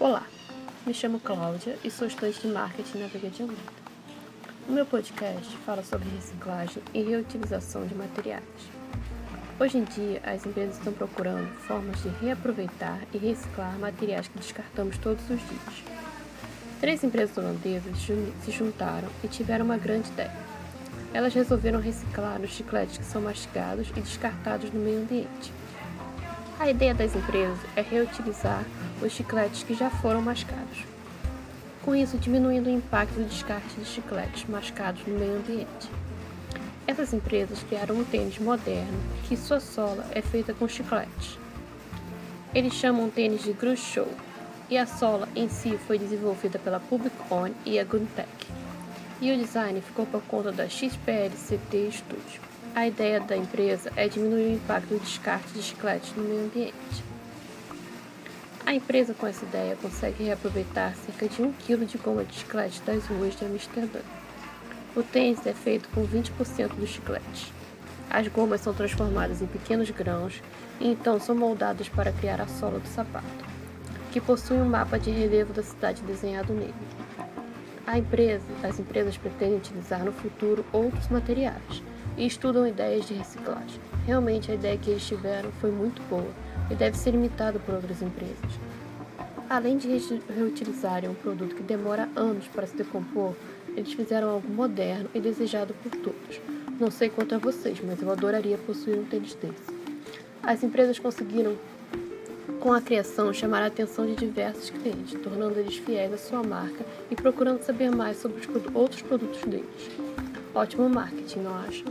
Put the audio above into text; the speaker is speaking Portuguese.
Olá, me chamo Cláudia e sou estudante de marketing na Vega de Almeida. O meu podcast fala sobre reciclagem e reutilização de materiais. Hoje em dia, as empresas estão procurando formas de reaproveitar e reciclar materiais que descartamos todos os dias. Três empresas holandesas se juntaram e tiveram uma grande ideia. Elas resolveram reciclar os chicletes que são mastigados e descartados no meio ambiente. A ideia das empresas é reutilizar os chicletes que já foram mascados. Com isso, diminuindo o impacto do descarte de chicletes mascados no meio ambiente. Essas empresas criaram um tênis moderno que sua sola é feita com chicletes. Eles chamam o tênis de Groove Show e a sola em si foi desenvolvida pela Public On e a Guntec. E o design ficou por conta da XPLCT Studio. A ideia da empresa é diminuir o impacto do descarte de chicletes no meio ambiente. A empresa com essa ideia consegue reaproveitar cerca de 1 kg de goma de chiclete das ruas de Amsterdã. O tênis é feito com 20% do chiclete. As gomas são transformadas em pequenos grãos e então são moldadas para criar a sola do sapato, que possui um mapa de relevo da cidade desenhado nele. A empresa, as empresas pretendem utilizar no futuro outros materiais, e estudam ideias de reciclagem. Realmente a ideia que eles tiveram foi muito boa e deve ser imitada por outras empresas. Além de reutilizarem um produto que demora anos para se decompor, eles fizeram algo moderno e desejado por todos. Não sei quanto a vocês, mas eu adoraria possuir um tênis desse. As empresas conseguiram, com a criação, chamar a atenção de diversos clientes, tornando eles fiéis à sua marca e procurando saber mais sobre os outros produtos deles. Ótimo marketing, não acha?